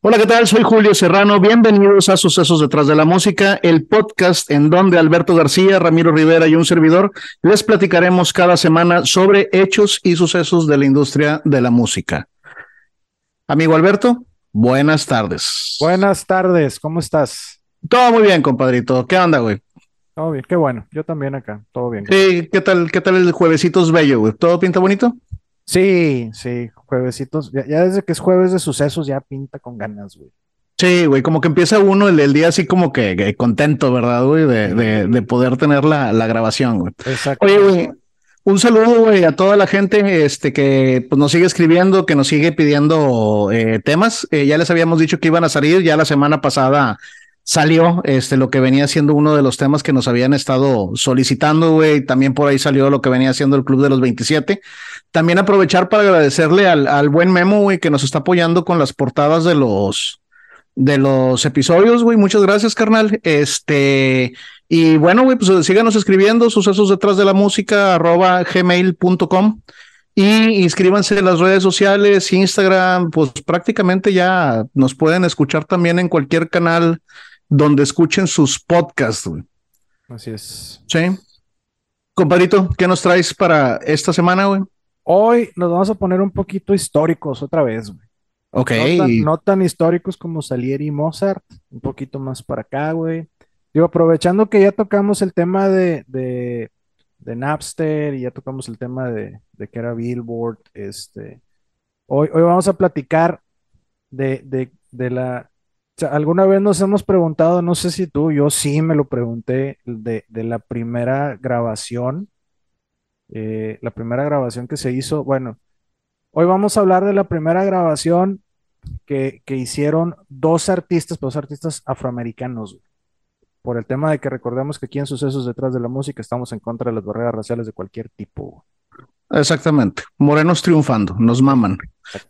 Hola, ¿qué tal? Soy Julio Serrano. Bienvenidos a Sucesos detrás de la música, el podcast en donde Alberto García, Ramiro Rivera y un servidor les platicaremos cada semana sobre hechos y sucesos de la industria de la música. Amigo Alberto, buenas tardes. Buenas tardes, ¿cómo estás? Todo muy bien, compadrito. ¿Qué onda, güey? Todo bien, qué bueno. Yo también acá, todo bien. Sí, ¿qué tal, qué tal el juevesitos bello, güey? ¿Todo pinta bonito? Sí, sí, juevesitos. Ya, ya desde que es jueves de sucesos ya pinta con ganas, güey. Sí, güey, como que empieza uno el, el día así como que, que contento, ¿verdad, güey? De, de, de poder tener la, la grabación, güey. Exacto. Oye, güey, un saludo, güey, a toda la gente este, que pues, nos sigue escribiendo, que nos sigue pidiendo eh, temas. Eh, ya les habíamos dicho que iban a salir, ya la semana pasada salió este, lo que venía siendo uno de los temas que nos habían estado solicitando, güey. También por ahí salió lo que venía siendo el Club de los 27. También aprovechar para agradecerle al, al buen Memo, güey, que nos está apoyando con las portadas de los de los episodios, güey. Muchas gracias, carnal. Este, y bueno, güey, pues síganos escribiendo, sucesos detrás de la música, arroba gmail.com. Y inscríbanse en las redes sociales, Instagram, pues prácticamente ya nos pueden escuchar también en cualquier canal donde escuchen sus podcasts, güey. Así es. Sí. Compadrito, ¿qué nos traes para esta semana, güey? Hoy nos vamos a poner un poquito históricos otra vez, güey. Ok. No tan, no tan históricos como Salieri y Mozart, un poquito más para acá, güey. Digo, aprovechando que ya tocamos el tema de, de, de Napster y ya tocamos el tema de, de que era Billboard, este, hoy, hoy vamos a platicar de, de, de la... alguna vez nos hemos preguntado, no sé si tú, yo sí me lo pregunté, de, de la primera grabación, eh, la primera grabación que se hizo, bueno, hoy vamos a hablar de la primera grabación que, que hicieron dos artistas, dos artistas afroamericanos, por el tema de que recordemos que aquí en Sucesos Detrás de la Música estamos en contra de las barreras raciales de cualquier tipo. Exactamente. Morenos triunfando, nos maman.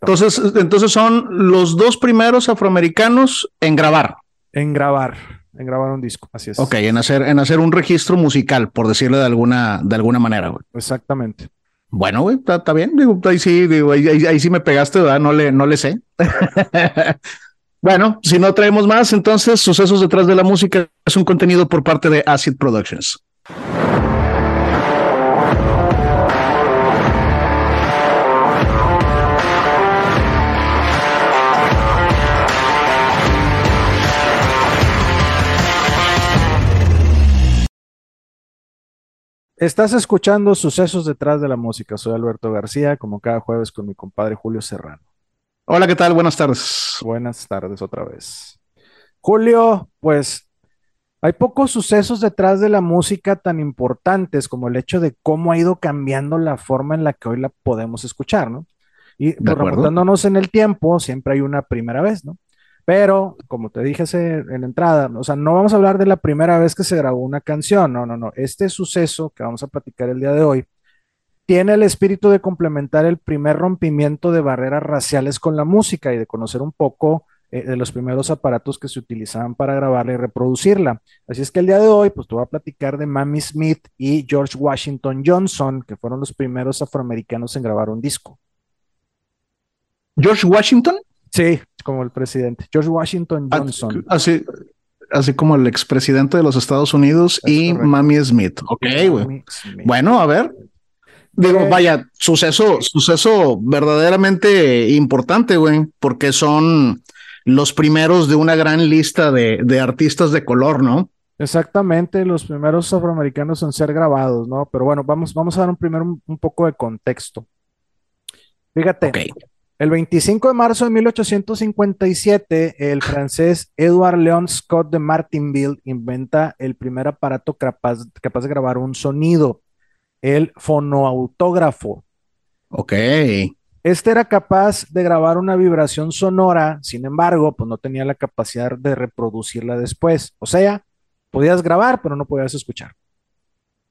Entonces, entonces son los dos primeros afroamericanos en grabar. En grabar, en grabar un disco, así es. Ok, en hacer, en hacer un registro musical, por decirlo de alguna, de alguna manera, güey. Exactamente. Bueno, güey, está, está bien. Digo, ahí sí, digo, ahí, ahí- ahí sí me pegaste, ¿verdad? No le, no le sé. bueno, si no traemos más, entonces Sucesos detrás de la música es un contenido por parte de Acid Productions. Estás escuchando Sucesos Detrás de la Música. Soy Alberto García, como cada jueves con mi compadre Julio Serrano. Hola, ¿qué tal? Buenas tardes. Buenas tardes otra vez. Julio, pues hay pocos sucesos detrás de la música tan importantes como el hecho de cómo ha ido cambiando la forma en la que hoy la podemos escuchar, ¿no? Y pues, remontándonos en el tiempo, siempre hay una primera vez, ¿no? Pero, como te dije en la entrada, o sea, no vamos a hablar de la primera vez que se grabó una canción, no, no, no. Este suceso que vamos a platicar el día de hoy tiene el espíritu de complementar el primer rompimiento de barreras raciales con la música y de conocer un poco eh, de los primeros aparatos que se utilizaban para grabarla y reproducirla. Así es que el día de hoy, pues te voy a platicar de Mamie Smith y George Washington Johnson, que fueron los primeros afroamericanos en grabar un disco. George Washington, Sí, como el presidente. George Washington Johnson. así, así como el expresidente de los Estados Unidos Es y correcto. Mamie Smith. Ok, güey. Bueno, a ver. Digo, Eh, vaya, suceso, suceso verdaderamente importante, güey, porque son los primeros de una gran lista de, de artistas de color, ¿no? Exactamente, los primeros afroamericanos en ser grabados, ¿no? Pero bueno, vamos, vamos a dar un primero un, un poco de contexto. Fíjate, Ok. El 25 de marzo de 1857, el francés Edward Leon Scott de Martinville inventa el primer aparato capaz, capaz de grabar un sonido, el fonoautógrafo. Ok. Este era capaz de grabar una vibración sonora, sin embargo, pues no tenía la capacidad de reproducirla después. O sea, podías grabar, pero no podías escuchar.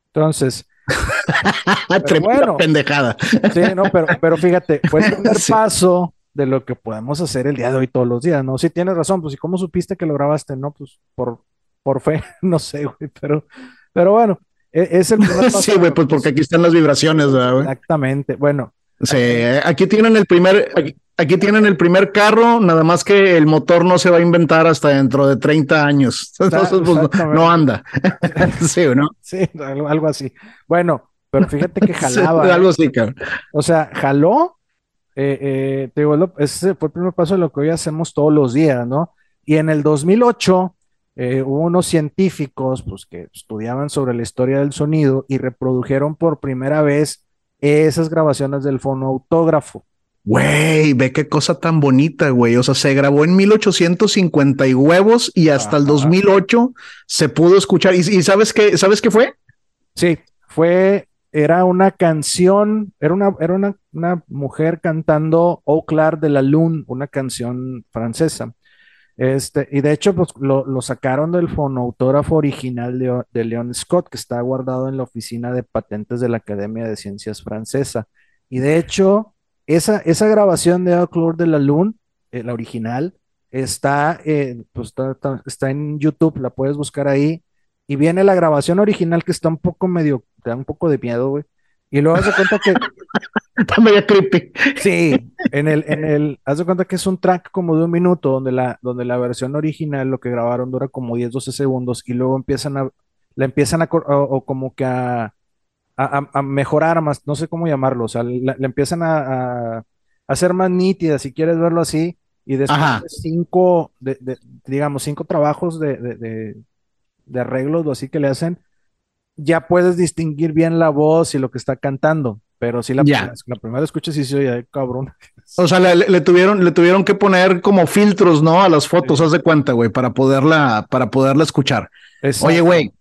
Entonces, Tremenda bueno. pendejada. sí, no, pero, pero fíjate, fue el primer Sí. paso de lo que podemos hacer el día de hoy todos los días, ¿no? Si tienes razón, pues, ¿y cómo supiste que lo grabaste? No, pues, por, por fe, no sé, güey, pero, pero bueno, e- es el primer paso Sí, güey, pues que- porque aquí están las vibraciones, ¿verdad, güey? Exactamente, bueno, Sí, aquí tienen el primer, aquí, aquí tienen el primer carro, nada más que el motor no se va a inventar hasta dentro de 30 años. Entonces, pues, no, anda. sí, ¿no? Sí, algo, así. Bueno, pero fíjate que jalaba. ¿eh? algo así, cabrón. O sea, jaló. Eh, eh, te digo, ese fue el primer paso de lo que hoy hacemos todos los días, ¿no? Y en el 2008 hubo unos científicos pues, que estudiaban sobre la historia del sonido y reprodujeron por primera vez esas grabaciones del fonoautógrafo. Güey, ve qué cosa tan bonita, güey. O sea, se grabó en 1850 y huevos y hasta el 2008 se pudo escuchar. ¿Y, sabes qué, sabes qué fue? Sí, fue, era una canción, era una, era una, una mujer cantando Au clair de la lune, una canción francesa. Este, y de hecho, pues lo, sacaron del fonautógrafo original de, de, Leon Scott, que está guardado en la oficina de patentes de la Academia de Ciencias Francesa. Y de hecho, esa, esa grabación de Claude de la Lune, eh, la original, está, eh, pues está, en YouTube, la puedes buscar ahí. Y viene la grabación original que está un poco medio, te da un poco de miedo, güey. Y luego hace cuenta que Está medio creepy. Sí, en el, en el, haz de cuenta que es un track como de un minuto, donde la, donde la versión original, lo que grabaron dura como 10, 12 segundos, y luego empiezan a, la empiezan a, o, como que a, a, mejorar más, no sé cómo llamarlo, o sea, la, empiezan a, hacer más nítida, si quieres verlo así, y después de cinco, de, digamos, cinco trabajos de, de, de arreglos o así que le hacen, ya puedes distinguir bien la voz y lo que está cantando. Pero sí, la, la, primera escucha sí se oye, cabrón. O sea, le, tuvieron, le tuvieron que poner como filtros, ¿no? A las fotos, haz de cuenta, güey, para poderla, para poderla escuchar. Oye, güey,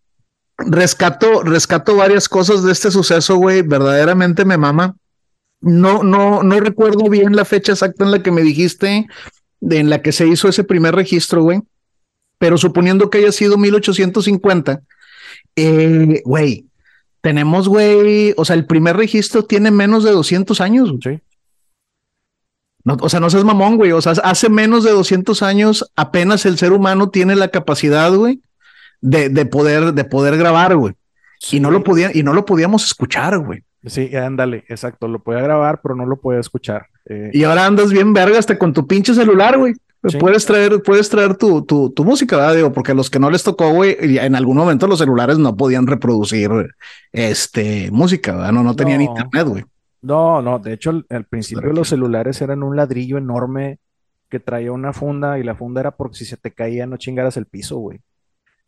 rescato, rescato varias cosas de este suceso, güey. Verdaderamente me mama. No, no, no recuerdo bien la fecha exacta en la que me dijiste, de, en la que se hizo ese primer registro, güey. Pero suponiendo que haya sido 1850, eh, güey, tenemos, güey, o sea, el primer registro tiene menos de 200 años. Sí. No, o sea, no seas mamón, güey. O sea, hace menos de 200 años apenas el ser humano tiene la capacidad, güey, de, de, poder, de poder grabar, güey. Y no lo podía, y no lo podíamos escuchar, güey. Sí, ándale, exacto. Lo podía grabar, pero no lo podía escuchar. Eh. y ahora andas bien verga hasta con tu pinche celular, güey. Puedes traer, puedes traer tu, tu, tu, música, ¿verdad? Digo, porque a los que no les tocó, güey, en algún momento los celulares no podían reproducir este música, ¿verdad? No, no tenían internet, güey. No, no, de hecho, al principio los celulares eran un ladrillo enorme que traía una funda y la funda era porque si se te caía no chingaras el piso, güey.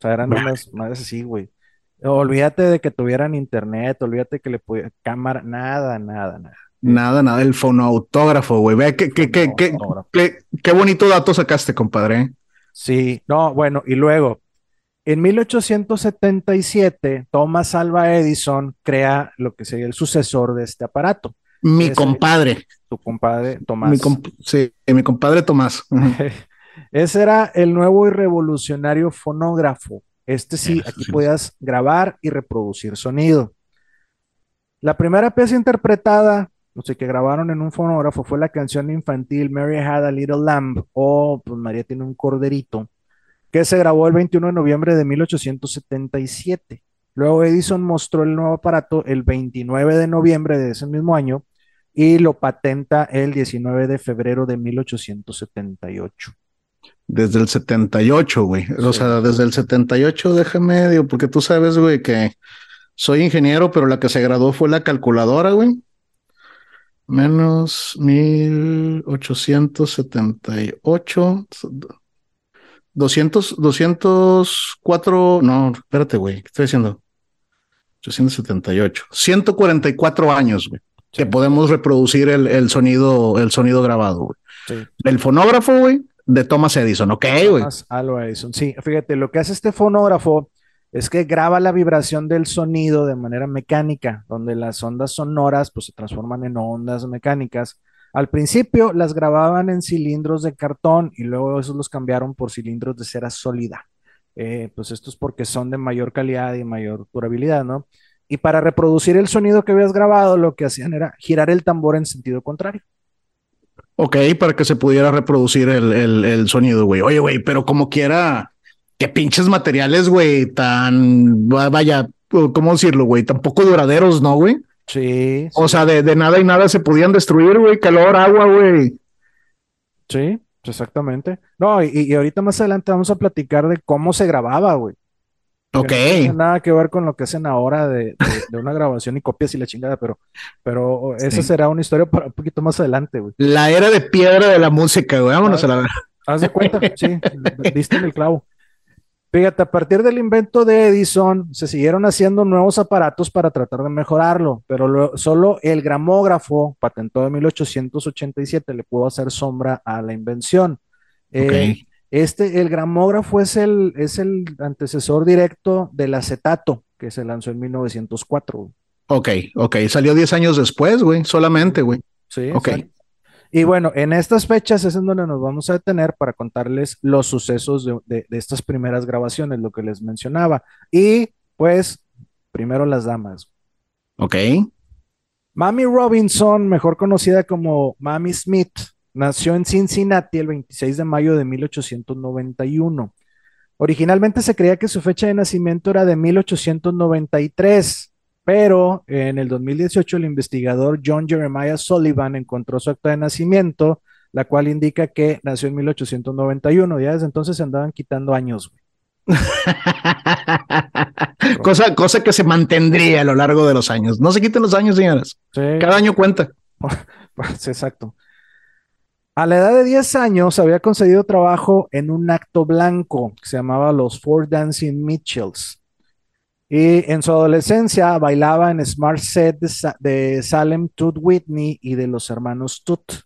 O sea, eran unas madres así, güey. Olvídate de que tuvieran internet, olvídate que le pudiera cámara, nada, nada, nada. Nada, nada, el fonoautógrafo, güey. Ve qué, qué, qué, qué, qué, bonito dato sacaste, compadre. ¿eh? Sí, no, bueno, y luego, en 1877, Thomas Alva Edison crea lo que sería el sucesor de este aparato. Mi compadre. Tu compadre, Tomás. Mi sí, mi compadre Tomás. Ese era el nuevo y revolucionario fonógrafo. Este sí, aquí podías grabar y reproducir sonido. La primera pieza interpretada no sé, que grabaron en un fonógrafo fue la canción infantil Mary Had a Little Lamb o pues María tiene un corderito, que se grabó el 21 de noviembre de 1877. Luego Edison mostró el nuevo aparato el 29 de noviembre de ese mismo año y lo patenta el 19 de febrero de 1878. Desde el 78, güey. O sea, desde el 78, déjame, digo, porque tú sabes, güey, que soy ingeniero, pero la que se graduó fue la calculadora, güey menos 1878, 200, 204, no, espérate, güey, ¿qué estoy diciendo? 878, 144 años, güey, que podemos reproducir el, el, sonido, el sonido grabado, güey. El fonógrafo, güey, de Thomas Edison, ok, güey. Thomas Edison, sí, fíjate, lo que hace este fonógrafo es que graba la vibración del sonido de manera mecánica, donde las ondas sonoras pues se transforman en ondas mecánicas. Al principio las grababan en cilindros de cartón y luego esos los cambiaron por cilindros de cera sólida. Eh, pues esto es porque son de mayor calidad y mayor durabilidad, ¿no? Y para reproducir el sonido que habías grabado, lo que hacían era girar el tambor en sentido contrario. Ok, para que se pudiera reproducir el, el sonido, güey. Oye, güey, pero como quiera, qué pinches materiales, güey, tan, vaya, ¿cómo decirlo, güey? Tampoco duraderos, ¿no, güey? Sí, O sea, de, nada y nada se podían destruir, güey, calor, agua, güey. Sí, exactamente. No, y, y ahorita más adelante vamos a platicar de cómo se grababa, güey. Ok. Que no tiene nada que ver con lo que hacen ahora de, de- de una grabación y copias y la chingada, pero, pero esa Sí. será una historia para un poquito más adelante, güey. La era de piedra de la música, güey. Vámonos a la Haz de cuenta, sí, diste en el clavo. Fíjate, a partir del invento de Edison, se siguieron haciendo nuevos aparatos para tratar de mejorarlo, pero lo- solo el gramógrafo, patentado en 1887, le pudo hacer sombra a la invención. Eh, Ok. Este, el gramógrafo es el, es el antecesor directo del acetato, que se lanzó en 1904. güey. Ok, ok. Salió 10 años después, güey. Solamente, güey. Sí, Ok. Y bueno, en estas fechas es en donde nos vamos a detener para contarles los sucesos de, de- de estas primeras grabaciones, lo que les mencionaba. Y pues, primero las damas. Ok. Mami Robinson, mejor conocida como Mami Smith, nació en Cincinnati el 26 de mayo de 1891. Originalmente se creía que su fecha de nacimiento era de 1893, pero en el 2018 el investigador John Jeremiah Sullivan encontró su acta de nacimiento, la cual indica que nació en 1891. Ya desde entonces se andaban quitando años. güey. cosa, cosa que se mantendría a lo largo de los años. No se quiten los años, señoras. Sí, Cada año cuenta. pues, exacto. A la edad de 10 años había conseguido trabajo en un acto blanco que se llamaba los Four Dancing Mitchells. Y en su adolescencia bailaba en Smart Set de, Sa- de Salem Tooth Whitney y de los hermanos Tooth.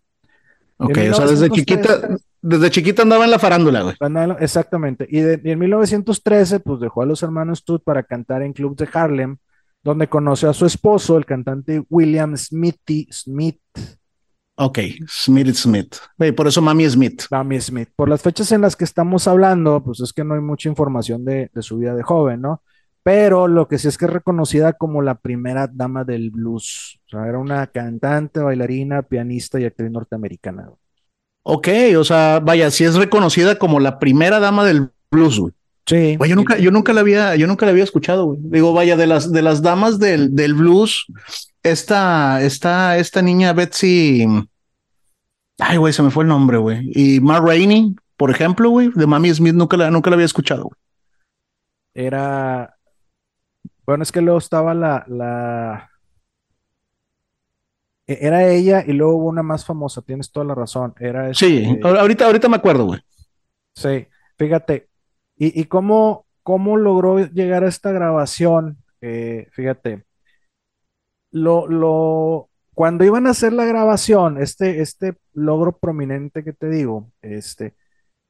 Ok, En o sea, desde 1913 chiquita, desde chiquita andaba en la farándula, güey. Exactamente. Y, de- y en 1913, pues dejó a los hermanos Tooth para cantar en clubs de Harlem, donde conoció a su esposo, el cantante William Smithy Smith. Ok, Smith Smith. Güey, por eso Mami Smith. Mami Smith. Por las fechas en las que estamos hablando, pues es que no hay mucha información de, de su vida de joven, ¿no? Pero lo que sí es que es reconocida como la primera dama del blues. O sea, era una cantante, bailarina, pianista y actriz norteamericana. Ok, o sea, vaya, sí es reconocida como la primera dama del blues, güey. Sí. Güey, yo nunca, yo nunca la había, yo nunca la había escuchado, güey. Digo, vaya, de las, de las damas del, del blues, esta, esta, esta niña Betsy, ay, güey, se me fue el nombre, güey. Y Ma Rainey, por ejemplo, güey, de Mami Smith, nunca la, nunca la había escuchado, güey. Era. Bueno, es que luego estaba la, la. e- Era ella y luego hubo una más famosa, tienes toda la razón. Era Sí, este- ahorita, ahorita me acuerdo, güey. Sí, fíjate. ¿Y, y cómo, cómo logró llegar a esta grabación? Eh, fíjate. Lo, lo, cuando iban a hacer la grabación, este, este logro prominente que te digo, este,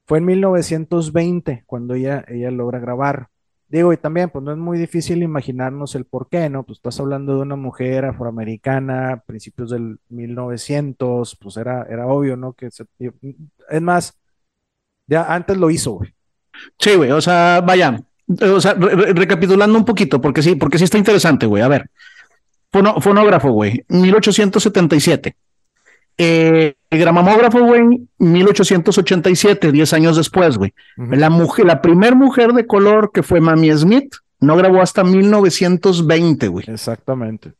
fue en 1920 cuando ella, ella logra grabar. Digo, y también, pues no es muy difícil imaginarnos el por qué, ¿no? Pues estás hablando de una mujer afroamericana, principios del 1900, pues era, era obvio, ¿no? Que se- es más, ya antes lo hizo, güey. Sí, güey, o sea, vaya, o sea, re- re- recapitulando un poquito, porque sí, porque sí está interesante, güey. A ver, Fono- fonógrafo, güey, 1877. Eh, el gramamógrafo, güey, 1887, 10 años después, güey. La mujer, la primer mujer de color que fue Mami Smith, no grabó hasta 1920, güey. Exactamente.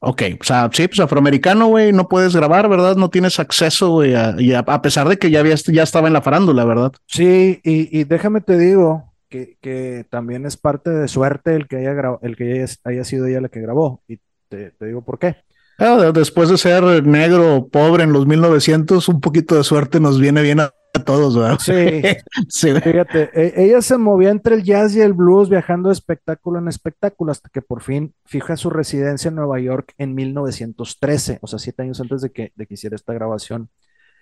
Ok, o sea, sí, pues afroamericano, güey, no puedes grabar, ¿verdad? No tienes acceso, güey, a, y a, a pesar de que ya, había, ya estaba en la farándula, ¿verdad? Sí, y, y déjame te digo que, que también es parte de suerte el que haya, el que haya, haya sido ella la que grabó. Y te, te digo por qué. Ah, de- después de ser negro, pobre en los 1900, un poquito de suerte nos viene bien a, a todos, ¿verdad? Sí, Sí, fíjate, e- ella se movía entre el jazz y el blues, viajando de espectáculo en espectáculo, hasta que por fin fija su residencia en Nueva York en 1913, o sea, siete años antes de que, de que hiciera esta grabación.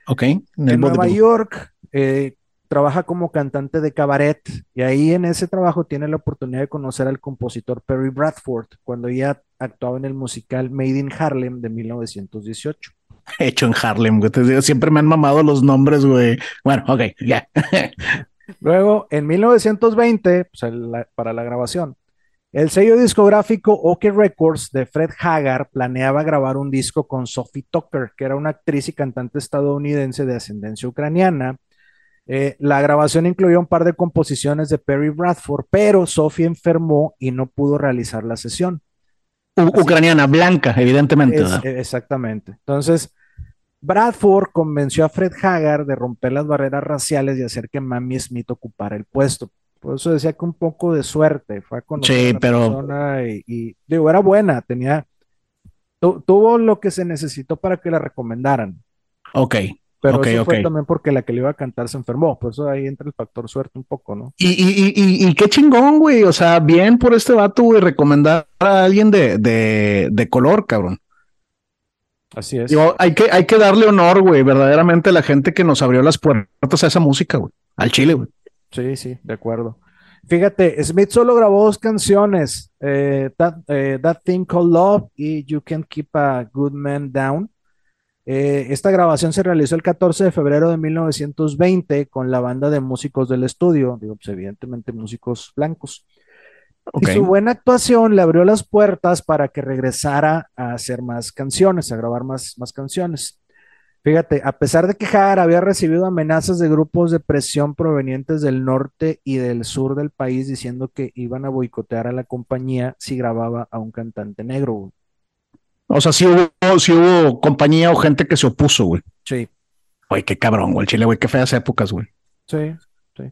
Ok, en En Nueva. York eh, trabaja como cantante de cabaret y ahí en ese trabajo tiene la oportunidad de conocer al compositor Perry Bradford cuando ella actuaba en el musical Made in Harlem de 1918. Hecho en Harlem, güey. Te digo, siempre me han mamado los nombres, güey. Bueno, ok, ya. Luego, en 1920, pues, el- la- para la grabación, el sello discográfico OK Records de Fred Haggard planeaba grabar un disco con Sophie Tucker, que era una actriz y cantante estadounidense de ascendencia ucraniana. Eh, la grabación incluyó un par de composiciones de Perry Bradford, pero Sophie enfermó y no pudo realizar la sesión. Ucraniana, blanca, evidentemente. Es- exactamente. Entonces, Bradford convenció a Fred Haggard de romper las barreras raciales y hacer que Mamie Smith ocupara el puesto. Por eso decía que un poco de suerte. Fue a conocer Sí, a la pero- persona y, y, digo, era buena, tenía, tu- tuvo lo que se necesitó para que la recomendaran. Ok. Pero eso fue también porque la que le iba a cantar se enfermó. Por eso ahí entra el factor suerte un poco, ¿no? Y, y, y, y, y qué chingón, güey. O sea, bien por este vato, güey, recomendar a alguien de, de, de color, cabrón. Así es. Digo, hay que, hay que darle honor, güey, verdaderamente a la gente que nos abrió las puertas a esa música, güey. Al chile, güey. Sí, sí, de acuerdo. Fíjate, Smith solo grabó dos canciones, eh, That, eh, That Thing Called Love y You Can Keep a Good Man Down. Eh, esta grabación se realizó el 14 de febrero de 1920 con la banda de músicos del estudio, digo, pues evidentemente músicos blancos. Y su buena actuación le abrió las puertas para que regresara a hacer más canciones, a grabar más, más canciones. Fíjate, a pesar de que Hagar había recibido amenazas de grupos de presión provenientes del norte y del sur del país diciendo que iban a boicotear a la compañía si grababa a un cantante negro. O sea, sí hubo, sí hubo compañía o gente que se opuso, güey. Sí, Güey, qué cabrón, güey. El chile, güey, qué feas épocas, güey. sí.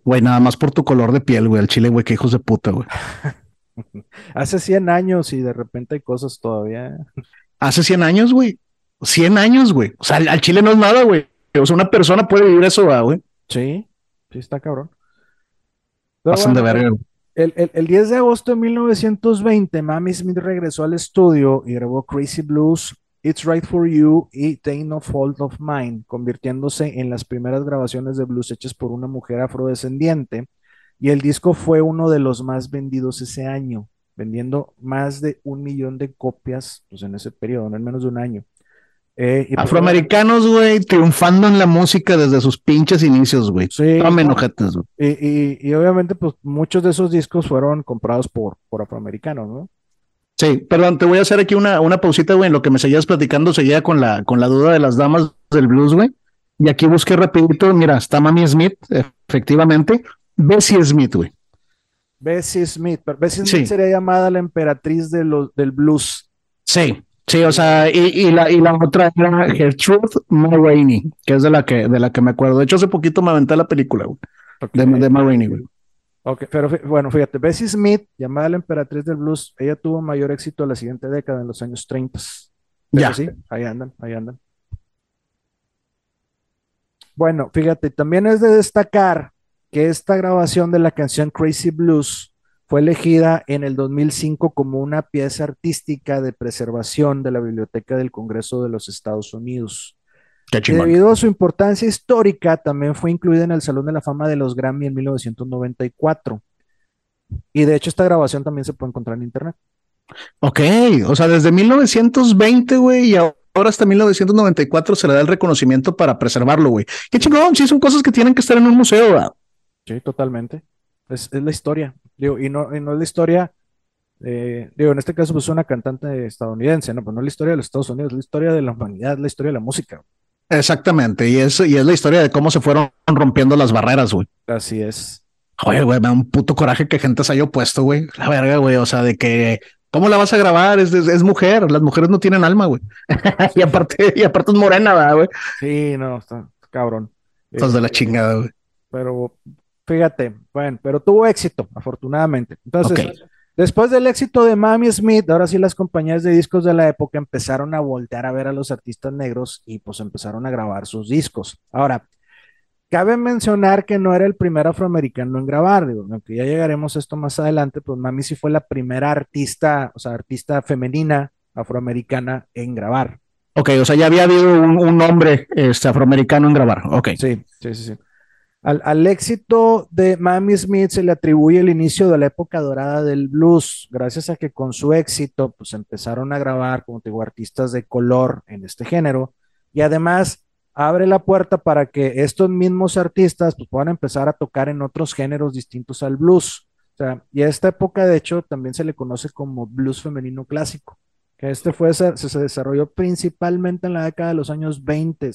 Güey, nada más por tu color de piel, güey. El chile, güey, qué hijos de puta, güey. Hace 100 años y de repente hay cosas todavía. Hace 100 años, güey. 100 años, güey. O sea, al, al chile no es nada, güey. O sea, una persona puede vivir eso, güey. Sí, sí está cabrón. Pero Pasan de verga. güey. El, el- el 10 de agosto de 1920, Mamie Smith regresó al estudio y grabó Crazy Blues, It's Right for You y Take No Fault of Mine, convirtiéndose en las primeras grabaciones de blues hechas por una mujer afrodescendiente. Y el disco fue uno de los más vendidos ese año, vendiendo más de un millón de copias pues, en ese periodo, en menos de un año. Eh, y pues, Afroamericanos, güey, triunfando en la música desde sus pinches inicios, güey. Sí, no, ojetes, güey. y, y- y obviamente, pues muchos de esos discos fueron comprados por, por afroamericanos, ¿no? Sí, perdón, te voy a hacer aquí una, una pausita, güey, en lo que me seguías platicando, seguía con la, con la duda de las damas del blues, güey. Y aquí busqué rapidito, mira, está Mami Smith, efectivamente. Bessie Smith, güey. Bessie Smith, pero Bessie Sí. Smith sería llamada la emperatriz de los, del blues. Sí, sí, o sea, y, y la, y la otra era Gertrude Mulroney, que es de la que, de la que me acuerdo. De hecho, hace poquito me aventé la película, güey, de, de Mulroney, güey. Ok, pero bueno, fíjate, Bessie Smith, llamada la emperatriz del blues, ella tuvo mayor éxito la siguiente década, en los años 30. Pero Ya. sí, ahí andan, ahí andan. Bueno, fíjate, también es de destacar que esta grabación de la canción Crazy Blues fue elegida en el 2005 como una pieza artística de preservación de la Biblioteca del Congreso de los Estados Unidos. Y debido a su importancia histórica, también fue incluida en el Salón de la Fama de los Grammy en 1994. Y de hecho, esta grabación también se puede encontrar en internet. Ok, o sea, desde 1920, güey, y ahora hasta 1994 se le da el reconocimiento para preservarlo, güey. Qué chingón, sí, son cosas que tienen que estar en un museo, ¿verdad? Sí, totalmente. Es, es la historia. Digo, y no, y no es la historia, eh, digo, en este caso, pues una cantante estadounidense, ¿no? Pues no es la historia de los Estados Unidos, es la historia de la humanidad, es la historia de la música. Exactamente, y es, y es la historia de cómo se fueron rompiendo las barreras, güey. Así es. Oye, güey, me da un puto coraje que gente se haya opuesto, güey. La verga, güey, o sea, de que, ¿cómo la vas a grabar? Es, es, es mujer, las mujeres no tienen alma, güey. y aparte, y aparte es morena, ¿verdad, güey. Sí, no, está cabrón. Hijos de la Este, chingada, güey. Pero fíjate, bueno, pero tuvo éxito, afortunadamente. Entonces, después del éxito de Mami Smith, ahora sí las compañías de discos de la época empezaron a voltear a ver a los artistas negros y pues empezaron a grabar sus discos. Ahora, cabe mencionar que no era el primer afroamericano en grabar, digo, aunque ya llegaremos a esto más adelante, pues Mami sí fue la primera artista, o sea, artista femenina afroamericana en grabar. Ok, o sea, ya había habido un, un hombre este, afroamericano en grabar. Ok. Sí, sí, sí, sí. Al, éxito de Mamie Smith se le atribuye el inicio de la época dorada del blues, gracias a que con su éxito pues empezaron a grabar, como te digo, artistas de color en este género y además abre la puerta para que estos mismos artistas pues, puedan empezar a tocar en otros géneros distintos al blues. O sea, y a esta época de hecho también se le conoce como blues femenino clásico, que este fue, se, se desarrolló principalmente en la década de los años 20,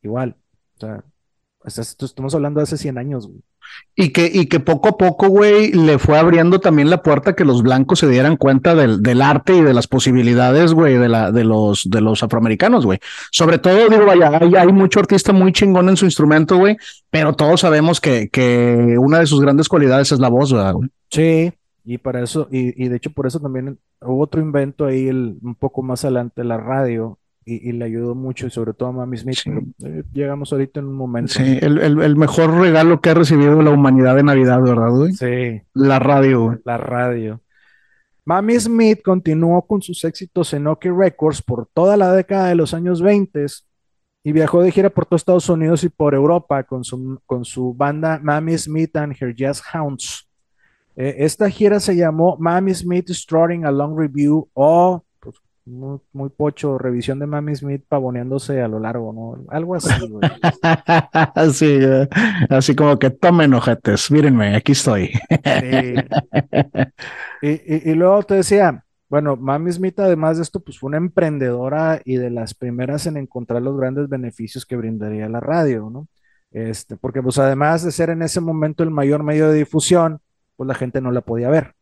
igual. O sea, esto- estamos hablando de hace 100 años, güey. Y que, y que poco a poco, güey, le fue abriendo también la puerta que los blancos se dieran cuenta del, del arte y de las posibilidades, güey, de, la, de, los, de los afroamericanos, güey. Sobre todo, digo, vaya, hay, hay mucho artista muy chingón en su instrumento, güey, pero todos sabemos que, que una de sus grandes cualidades es la voz, güey? Sí, y para eso, y, y, de hecho por eso también hubo otro invento ahí el, un poco más adelante, la radio, y, le ayudó mucho, y sobre todo a Mami Smith. Eh, llegamos ahorita en un momento. Sí, el, el, mejor regalo que ha recibido la humanidad de Navidad, ¿verdad, güey? Sí. La radio, güey. La radio. Mami Smith continuó con sus éxitos en OK Records por toda la década de los años 20 y viajó de gira por todo Estados Unidos y por Europa con su, con su banda Mami Smith and Her Jazz Hounds. Eh, esta gira se llamó Mami Smith Strutting a Long Review o muy, pocho, revisión de Mami Smith pavoneándose a lo largo, ¿no? Algo así, güey. así, así como que tomen ojetes, mírenme, aquí estoy. y, y, luego te decía, bueno, Mami Smith, además de esto, pues fue una emprendedora y de las primeras en encontrar los grandes beneficios que brindaría la radio, ¿no? Este, porque pues además de ser en ese momento el mayor medio de difusión, pues la gente no la podía ver.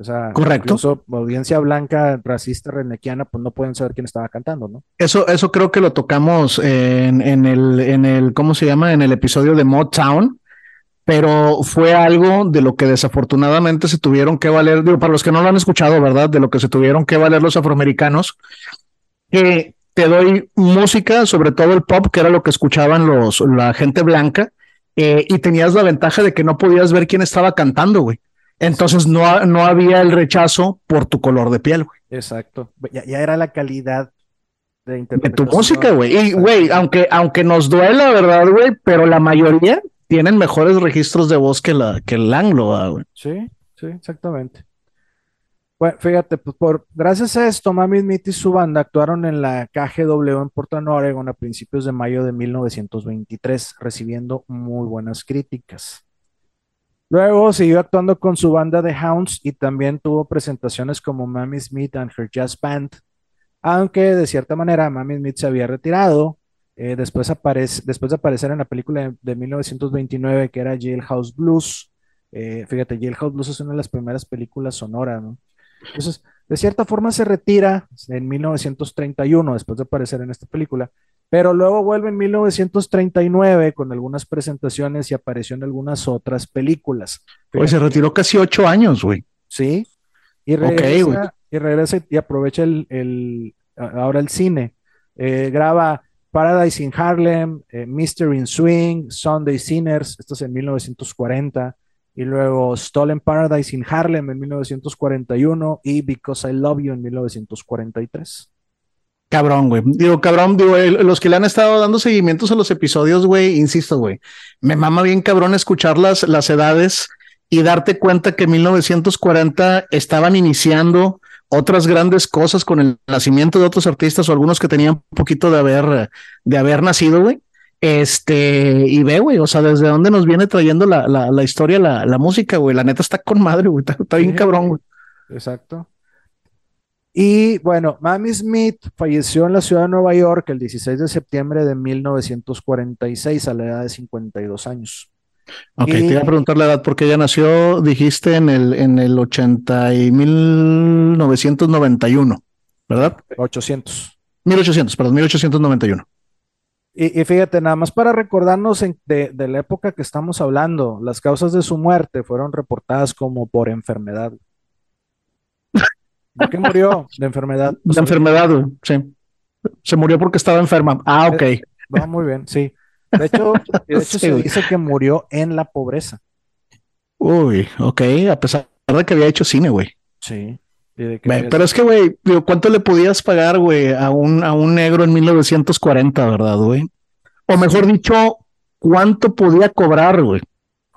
O sea, Correcto. incluso audiencia blanca, racista, renequiana, pues no pueden saber quién estaba cantando, ¿no? Eso, eso creo que lo tocamos en, en, el, en el, ¿cómo se llama? En el episodio de Motown, pero fue algo de lo que desafortunadamente se tuvieron que valer, digo, para los que no lo han escuchado, ¿verdad? De lo que se tuvieron que valer los afroamericanos, que te doy música, sobre todo el pop, que era lo que escuchaban los, la gente blanca, eh, y tenías la ventaja de que no podías ver quién estaba cantando, güey. Entonces no, no había el rechazo por tu color de piel, güey. Exacto. Ya, era la calidad de De tu música, güey. Y, güey, aunque, aunque nos duela, ¿verdad, güey? Pero la mayoría tienen mejores registros de voz que, la, que el anglo, güey. Sí, sí, exactamente. Bueno, fíjate, pues por, gracias a esto, Mami Smith y su banda actuaron en la KGW en Portland, Oregon a principios de mayo de 1923, recibiendo muy buenas críticas. Luego siguió actuando con su banda de Hounds y también tuvo presentaciones como Mammy Smith and Her Jazz Band, aunque de cierta manera Mammy Smith se había retirado. Eh, después, de aparecer en la película de, 1929 que era Jailhouse Blues. Eh, fíjate, Jailhouse Blues es una de las primeras películas sonoras, ¿no? Entonces, de cierta forma se retira en 1931 después de aparecer en esta película pero luego vuelve en 1939 con algunas presentaciones y apareció en algunas otras películas. Pues se retiró casi ocho años, güey. Sí. Y regresa, y, regresa y aprovecha el, ahora el cine. Eh, graba Paradise in Harlem, eh, Mystery in Swing, Sunday Sinners, esto es en 1940, y luego Stolen Paradise in Harlem en 1941 y Because I Love You en 1943. Cabrón, güey. Digo, cabrón, digo, los que le han estado dando seguimientos a los episodios, güey, insisto, güey, me mama bien cabrón escuchar las, las edades y darte cuenta que en 1940 estaban iniciando otras grandes cosas con el nacimiento de otros artistas o algunos que tenían un poquito de haber, de haber nacido, güey. Este, y ve, güey, o sea, desde dónde nos viene trayendo la, la, la historia, la, la música, güey. La neta está con madre, güey. Está, bien cabrón, güey. Exacto. Y bueno, Mamie Smith falleció en la ciudad de Nueva York el 16 de septiembre de 1946 a la edad de 52 años. Ok, te iba a preguntar la edad porque ella nació, dijiste, en el, en el 80 y 1991, ¿verdad? 800. 1800, perdón, 1891. Y, y fíjate, nada más para recordarnos de, de la época que estamos hablando, las causas de su muerte fueron reportadas como por enfermedad. ¿De qué murió? De enfermedad. De enfermedad, sí. Se murió porque estaba enferma. Ah, ok. Eh, va muy bien, sí. De hecho, se dice que murió en la pobreza. Uy, ok, a pesar de que había hecho cine, güey. Sí. Pero es que, güey, ¿cuánto le podías pagar, güey, a un, a un negro en 1940, verdad, güey? O mejor dicho, ¿cuánto podía cobrar, güey?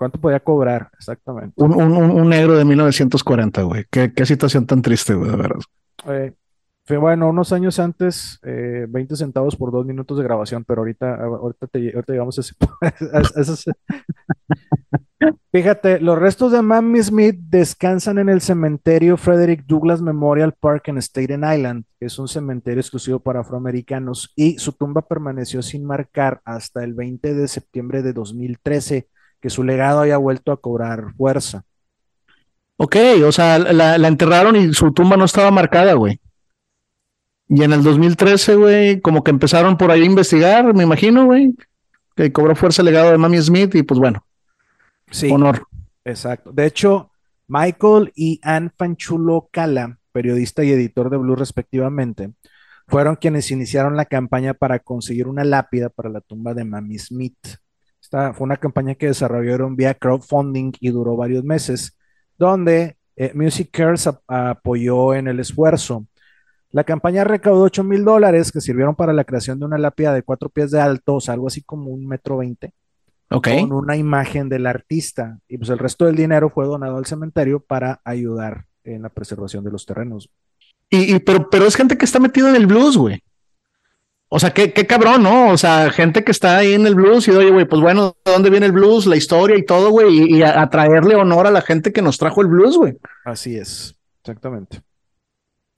¿Cuánto podía cobrar? Exactamente. Un, un, un negro de 1940, güey. Qué, qué, situación tan triste, güey, de verdad. Eh, fue bueno, unos años antes, eh, 20 centavos por dos minutos de grabación, pero ahorita, ahorita, te, ahorita llegamos a ese. Fíjate, los restos de Mammy Smith descansan en el cementerio Frederick Douglass Memorial Park en Staten Island, que es un cementerio exclusivo para afroamericanos, y su tumba permaneció sin marcar hasta el 20 de septiembre de 2013 que su legado haya vuelto a cobrar fuerza. Ok, o sea, la, la enterraron y su tumba no estaba marcada, güey. Y en el 2013, güey, como que empezaron por ahí a investigar, me imagino, güey, que cobró fuerza el legado de Mami Smith y pues bueno, Sí, honor. exacto. De hecho, Michael y Ann Panchulo Cala, periodista y editor de Blue respectivamente, fueron quienes iniciaron la campaña para conseguir una lápida para la tumba de Mami Smith. Esta fue una campaña que desarrollaron vía crowdfunding y duró varios meses, donde eh, Music Cares ap- apoyó en el esfuerzo. La campaña recaudó 8 mil dólares que sirvieron para la creación de una lápida de cuatro pies de alto, o sea, algo así como un metro veinte, Ok. con una imagen del artista. Y pues el resto del dinero fue donado al cementerio para ayudar en la preservación de los terrenos. Y, y- pero, pero es gente que está metida en el blues, güey. O sea, qué, qué cabrón, ¿no? O sea, gente que está ahí en el blues y oye, güey, pues bueno, ¿de dónde viene el blues? La historia y todo, güey, y, y a, a traerle honor a la gente que nos trajo el blues, güey. Así es, exactamente.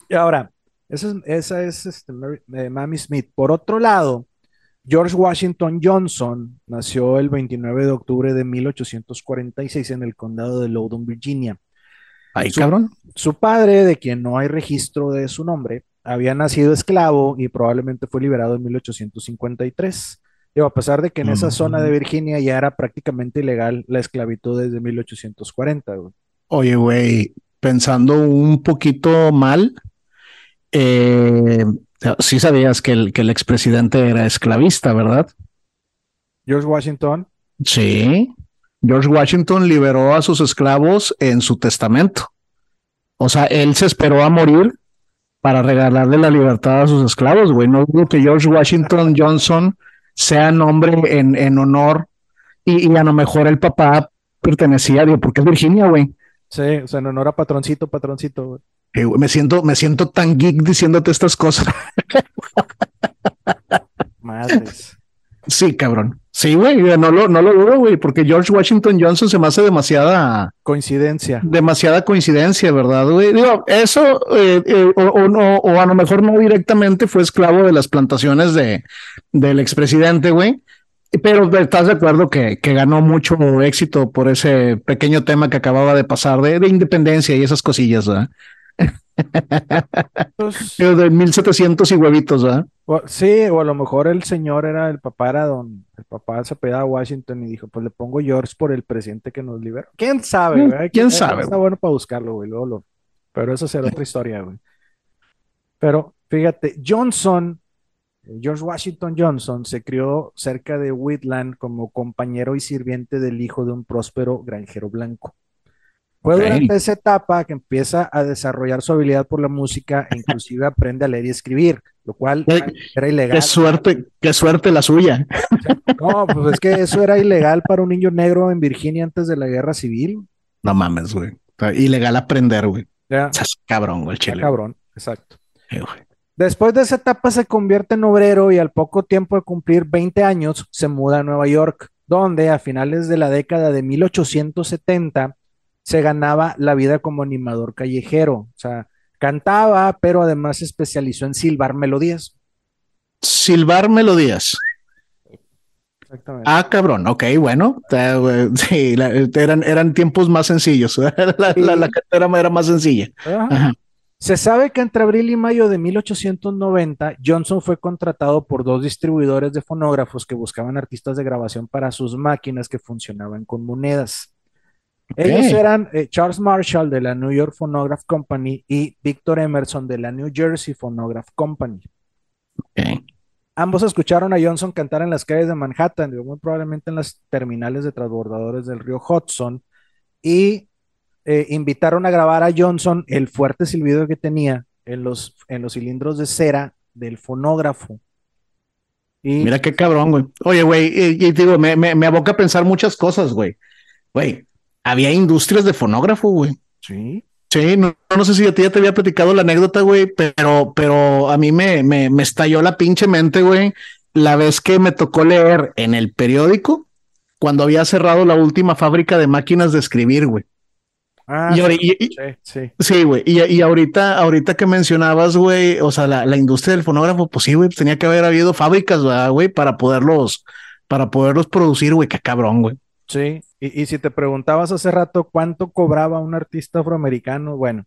Y ahora, esa es, esa es este, Mary- eh, Mamie Smith. Por otro lado, George Washington Johnson nació el 29 de octubre de 1846 en el condado de Loudoun, Virginia. Su- cabrón. Su padre, de quien no hay registro de su nombre, había nacido esclavo y probablemente fue liberado en 1853. Digo, a pesar de que en esa zona de Virginia ya era prácticamente ilegal la esclavitud desde 1840. güey. Oye, güey, pensando un poquito mal, eh, sí sabías que el, que el expresidente era esclavista, ¿verdad? George Washington, Sí. George Washington liberó a sus esclavos en su testamento. O sea, él se esperó a morir para regalarle la libertad a sus esclavos, güey. No digo que George Washington Johnson sea nombre en, en honor y, y a lo mejor el papá pertenecía, digo, porque es Virginia, güey. sí, o sea, en honor a patroncito, patroncito. güey. Eh, güey, Me siento, me siento tan geek diciéndote estas cosas. Madres. Sí, cabrón. Sí, güey, no lo, no lo dudo, güey, porque George Washington Johnson se me hace demasiada, Coincidencia. demasiada coincidencia, ¿verdad, güey? Digo, eso, eh, eh, o, o no, o a lo mejor no directamente fue esclavo de las plantaciones de, del expresidente, güey. Pero estás de acuerdo que, que ganó mucho éxito por ese pequeño tema que acababa de pasar de, de independencia y esas cosillas, ¿verdad? Pues, De 1700 y huevitos, ¿verdad? o- sí, o a lo mejor el señor era, el papá era don, el papá se apellidaba Washington y dijo, pues le pongo George por el presidente que nos liberó. ¿Quién sabe, Mm, güey? quién Eh, sabe, Está bueno para buscarlo, güey, luego lo- Pero eso será otra historia, güey. Pero fíjate, Johnson, eh, George Washington Johnson, se crió cerca de Wheatland como compañero y sirviente del hijo de un próspero granjero blanco. Fue Ok. durante esa etapa que empieza a desarrollar su habilidad por la música e inclusive aprende a leer y escribir, lo cual era ilegal. Qué suerte, qué suerte la suya. No, pues es que eso era ilegal para un niño negro en Virginia antes de la guerra civil. No mames, güey. Ilegal aprender, güey. Ya, cabrón, güey, el chile. cabrón, exacto. Después de esa etapa se convierte en obrero y al poco tiempo de cumplir 20 años se muda a Nueva York, donde a finales de la década de 1870 se ganaba la vida como animador callejero. O sea, cantaba, pero además se especializó en silbar melodías. Silbar melodías. Exactamente. Ah, cabrón. Ok, bueno. Sí, la- eran, eran tiempos más sencillos. La, la, la cartera era más sencilla. Ajá. Ajá. Se sabe que entre abril y mayo de 1890, Johnson fue contratado por dos distribuidores de fonógrafos que buscaban artistas de grabación para sus máquinas que funcionaban con monedas. Ellos eran eh, Charles Marshall de la New York Phonograph Company y Victor Emerson de la New Jersey Phonograph Company. Ambos escucharon a Johnson cantar en las calles de Manhattan, muy probablemente en las terminales de transbordadores del río Hudson, y eh, invitaron a grabar a Johnson el fuerte silbido que tenía en los, en los cilindros de cera del fonógrafo. Y Mira qué cabrón, güey. Oye, güey, y, y digo, me, me, me aboca a pensar muchas cosas, güey. Güey, había industrias de fonógrafo, güey. sí, Sí, no, no sé si a ti ya te había platicado la anécdota, güey, pero, pero a mí me, me, me estalló la pinche mente, güey, la vez que me tocó leer en el periódico cuando había cerrado la última fábrica de máquinas de escribir, güey. Ah, Y, sí, sí, sí. güey, y, y ahorita, ahorita que mencionabas, güey, o sea, la, la industria del fonógrafo, pues sí, güey, tenía que haber habido fábricas, ¿verdad, güey, para poderlos, para poderlos producir, güey, qué cabrón, güey. Sí, y, y si te preguntabas hace rato cuánto cobraba un artista afroamericano, bueno,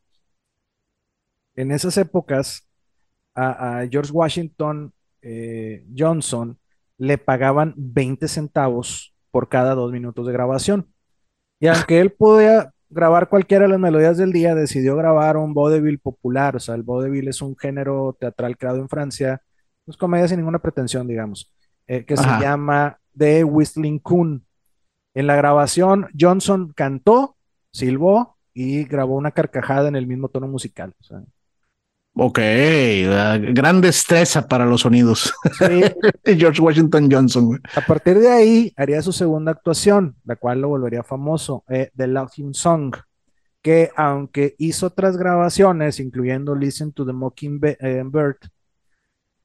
en esas épocas a, a George Washington eh, Johnson le pagaban 20 centavos por cada dos minutos de grabación. Y aunque él podía grabar cualquiera de las melodías del día, decidió grabar un vaudeville popular. O sea, el vaudeville es un género teatral creado en Francia, es comedia sin ninguna pretensión, digamos, eh, que se llama The Whistling Coon. En la grabación, Johnson cantó, silbó y grabó una carcajada en el mismo tono musical. O sea, Ok, gran destreza para los sonidos. sí, George Washington Johnson. A partir de ahí haría su segunda actuación, la cual lo volvería famoso, eh, The Laughing Song, que aunque hizo otras grabaciones, incluyendo Listen to the Mockingbird,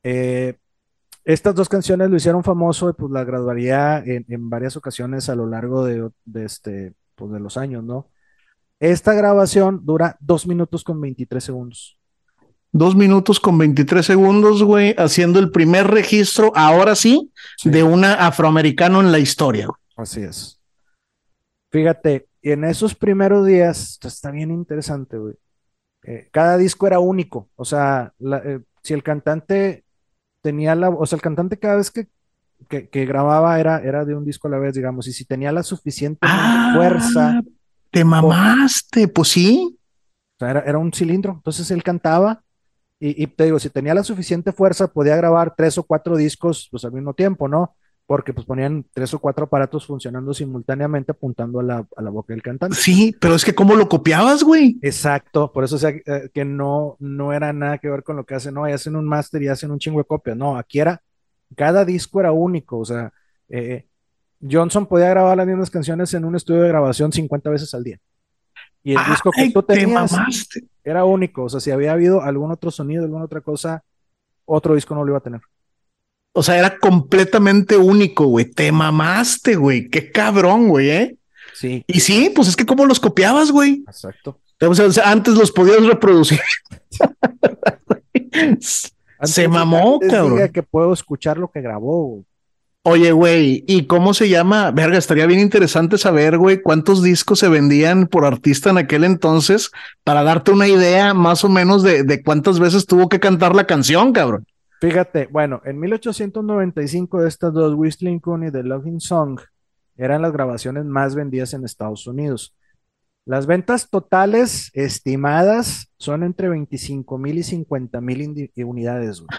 eh, estas dos canciones lo hicieron famoso y pues la graduaría en, en varias ocasiones a lo largo de, de este, pues, de los años, ¿no? Esta grabación dura dos minutos con 23 segundos. Dos minutos con 23 segundos, güey, haciendo el primer registro, ahora sí, Sí. de una afroamericano en la historia. güey. Así es. Fíjate, en esos primeros días, está bien interesante, güey. Eh, cada disco era único. O sea, la- eh, si el cantante tenía la, o sea, el cantante cada vez que, que, que grababa era, era de un disco a la vez, digamos, y si tenía la suficiente fuerza, Ah, te mamaste, pues sí. o sea, era, era un cilindro. Entonces él cantaba y, y te digo, si tenía la suficiente fuerza, podía grabar tres o cuatro discos pues, al mismo tiempo, ¿no? Porque pues ponían tres o cuatro aparatos funcionando simultáneamente apuntando a la, a la boca del cantante. Sí, pero es que ¿cómo lo copiabas, güey? Exacto, por eso o sea, eh, que no, no era nada que ver con lo que hacen, no, y hacen un máster y hacen un chingo de copias, no, aquí era, cada disco era único, o sea, eh, Johnson podía grabar las mismas canciones en un estudio de grabación 50 veces al día. Y el disco que Ay, tú te tenías era único, o sea, si había habido algún otro sonido, alguna otra cosa, otro disco no lo iba a tener. O sea, era completamente único, güey. Te mamaste, güey. Qué cabrón, güey, ¿eh? Sí, Y sí, pues es que ¿cómo los copiabas, güey? exacto. O sea, antes los podías reproducir. Se mamó, cabrón. que puedo escuchar lo que grabó, güey. Oye, güey, ¿y cómo se llama? Verga, estaría bien interesante saber, güey, cuántos discos se vendían por artista en aquel entonces para darte una idea más o menos de, de cuántas veces tuvo que cantar la canción, cabrón. Fíjate, bueno, en 1895 de estas dos, Whistling Coon y The Loving Song, eran las grabaciones más vendidas en Estados Unidos. Las ventas totales estimadas son entre 25 mil y 50 mil unidades. güey.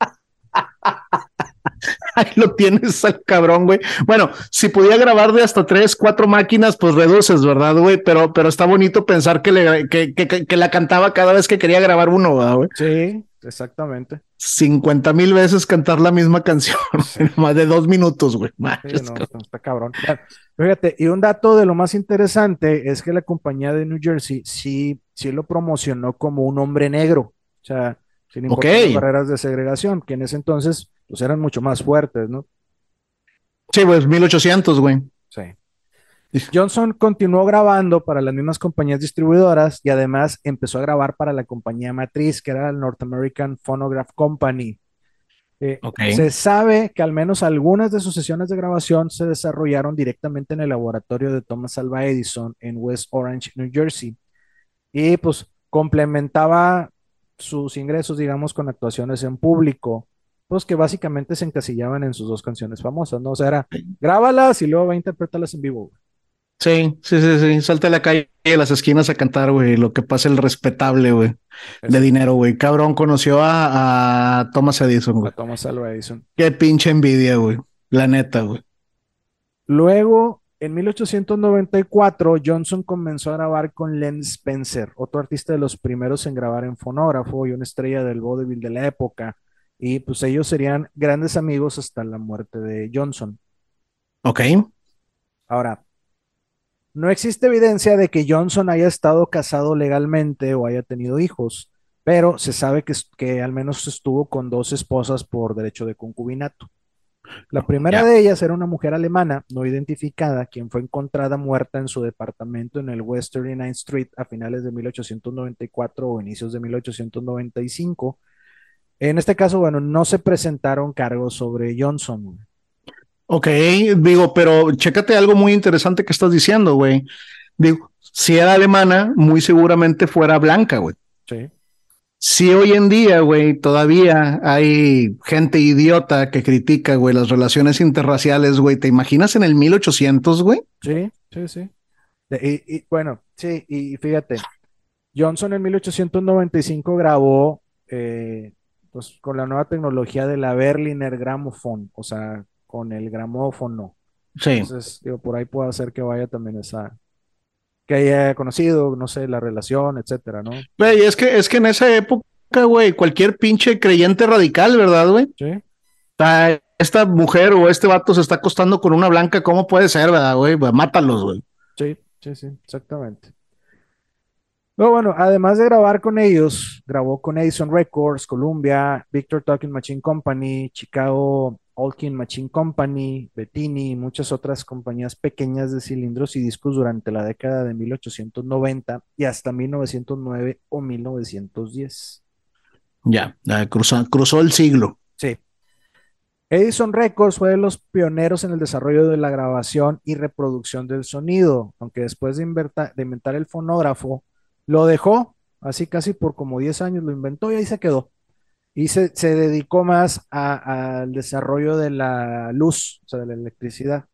Ahí lo tienes al cabrón, güey. Bueno, si podía grabar de hasta tres, cuatro máquinas, pues reduces, ¿verdad, güey? Pero, pero está bonito pensar que, le, que, que, que, que la cantaba cada vez que quería grabar uno, ¿verdad, güey? Sí, exactamente. 50 mil veces cantar la misma canción, más de dos minutos, güey. Sí, no, está, está cabrón. Fíjate, y un dato de lo más interesante es que la compañía de New Jersey sí, sí lo promocionó como un hombre negro, o sea, sin importar las barreras de segregación, que en ese entonces pues eran mucho más fuertes, ¿no? Sí, pues 1800, güey. Johnson continuó grabando para las mismas compañías distribuidoras y además empezó a grabar para la compañía matriz, que era el North American Phonograph Company. Eh. Se sabe que al menos algunas de sus sesiones de grabación se desarrollaron directamente en el laboratorio de Thomas Alva Edison en West Orange, New Jersey. Y pues complementaba sus ingresos, digamos, con actuaciones en público, pues que básicamente se encasillaban en sus dos canciones famosas, ¿no? O sea, era grábalas y luego va a interpretarlas en vivo. güey. Sí, sí, sí, sí. Salta a la calle de las esquinas a cantar, güey. Lo que pasa el respetable, güey. De dinero, güey. Cabrón, conoció a, a Thomas Edison, A güey. Thomas Alva Edison. Qué pinche envidia, güey. La neta, güey. Luego, en 1894, Johnson comenzó a grabar con Len Spencer, otro artista de los primeros en grabar en fonógrafo y una estrella del vaudeville de la época. Y pues ellos serían grandes amigos hasta la muerte de Johnson. Ok. Ahora, no existe evidencia de que Johnson haya estado casado legalmente o haya tenido hijos, pero se sabe que, que al menos estuvo con dos esposas por derecho de concubinato. La primera de ellas era una mujer alemana no identificada, quien fue encontrada muerta en su departamento en el West 39th Street a finales de 1894 o inicios de 1895. En este caso, bueno, no se presentaron cargos sobre Johnson. Ok, digo, pero chécate algo muy interesante que estás diciendo, güey. Digo, si era alemana, muy seguramente fuera blanca, güey. Sí. Si hoy en día, güey, todavía hay gente idiota que critica, güey, las relaciones interraciales, güey, ¿te imaginas en el 1800, güey? Sí, sí, sí. Y, bueno, sí, y fíjate, Johnson en 1895 grabó eh, pues, con la nueva tecnología de la Berliner Grammophon, o sea, con el gramófono. Sí. Entonces, digo, por ahí puede ser que vaya también esa, que haya conocido, no sé, la relación, etcétera, ¿no? Güey, es que, es que en esa época, güey, cualquier pinche creyente radical, ¿verdad, güey? Sí. esta mujer o este vato se está acostando con una blanca, ¿cómo puede ser, verdad, güey? Pues mátalos, güey. Sí, sí, sí, exactamente. No, bueno, además de grabar con ellos, grabó con Edison Records, Columbia, Victor Talking Machine Company, Chicago Olkin Machine Company, Bettini y muchas otras compañías pequeñas de cilindros y discos durante la década de 1890 y hasta 1909 o 1910. Ya, cruzó, cruzó el siglo. Sí. Edison Records fue de los pioneros en el desarrollo de la grabación y reproducción del sonido, aunque después de, de inventar el fonógrafo, lo dejó, así casi por como 10 años lo inventó y ahí se quedó y se, dedicó más al desarrollo de la luz, o sea, de la electricidad.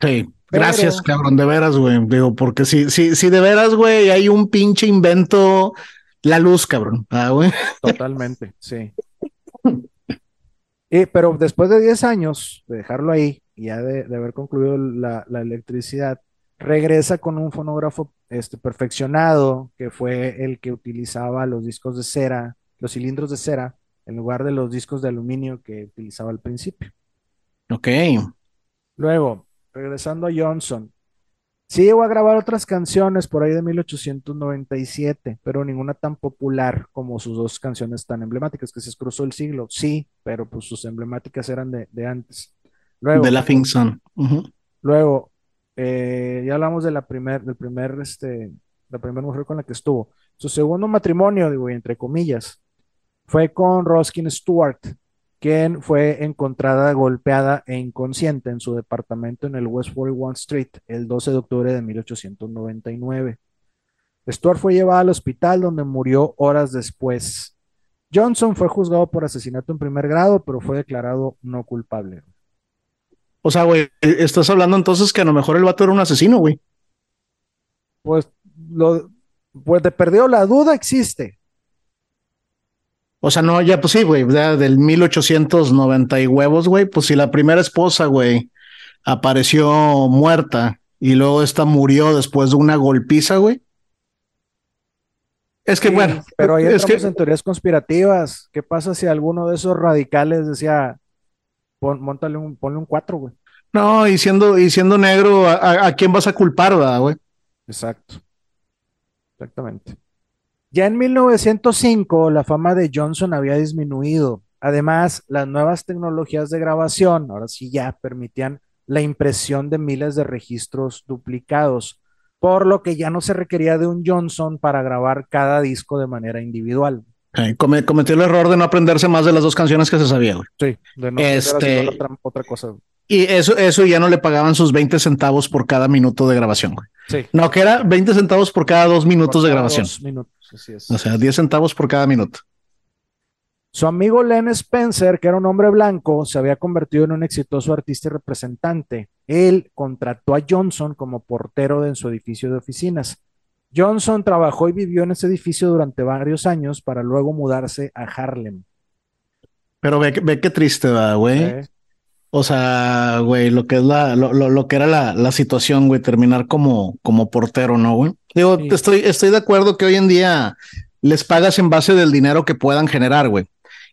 Sí, gracias, cabrón, de veras, güey. Digo, porque si, si, si de veras, güey, hay un pinche invento, la luz, cabrón. Ah, güey. Totalmente, sí. Y, pero después de 10 años de dejarlo ahí, ya de, haber concluido la, la, electricidad, regresa con un fonógrafo este, perfeccionado, que fue el que utilizaba los discos de cera, los cilindros de cera, en lugar de los discos de aluminio que utilizaba al principio. Ok. Luego, regresando a Johnson, sí llegó a grabar otras canciones por ahí de 1897, pero ninguna tan popular como sus dos canciones tan emblemáticas, que se cruzó el siglo, sí, pero pues sus emblemáticas eran de, antes. Luego, de la Sun. Luego, eh, ya hablamos de la primer, del primer, este, la primera mujer con la que estuvo. Su segundo matrimonio, digo, entre comillas, fue con Roskin Stewart, quien fue encontrada golpeada e inconsciente en su departamento en el West 41 Street el 12 de octubre de 1899. Stewart fue llevada al hospital donde murió horas después. Johnson fue juzgado por asesinato en primer grado, pero fue declarado no culpable. O sea, güey, estás hablando entonces que a lo mejor el vato era un asesino, güey. Pues lo, pues de perdido la duda existe. O sea, no, ya pues sí, güey, del 1890 y huevos, güey, pues si la primera esposa, güey, apareció muerta y luego esta murió después de una golpiza, güey. Es que bueno. Pero ahí es que... en teorías conspirativas. ¿Qué pasa si alguno de esos radicales decía, pon, un, ponle un cuatro, güey? No, y siendo, y siendo negro, ¿a, a quién vas a culpar, güey? Exacto. Exactamente. Ya en 1905 la fama de Johnson había disminuido. Además, las nuevas tecnologías de grabación, ahora sí ya permitían la impresión de miles de registros duplicados, por lo que ya no se requería de un Johnson para grabar cada disco de manera individual. cometió el error de no aprenderse más de las dos canciones que se sabía, Sí, de no este... otra, otra cosa. Y eso, eso ya no le pagaban sus 20 centavos por cada minuto de grabación, güey. Sí. No, que era 20 centavos por cada dos minutos de grabación. Dos minutos, así es. O sea, 10 centavos por cada minuto. Su amigo Len Spencer, que era un hombre blanco, se había convertido en un exitoso artista y representante. Él contrató a Johnson como portero en su edificio de oficinas. Johnson trabajó y vivió en ese edificio durante varios años para luego mudarse a Harlem. Pero ve, ve qué triste, güey. O sea, güey, lo que es la, lo, lo, que era la, la, situación, güey, terminar como, como portero, ¿no, güey? Digo, estoy, estoy de acuerdo que hoy en día les pagas en base del dinero que puedan generar, güey.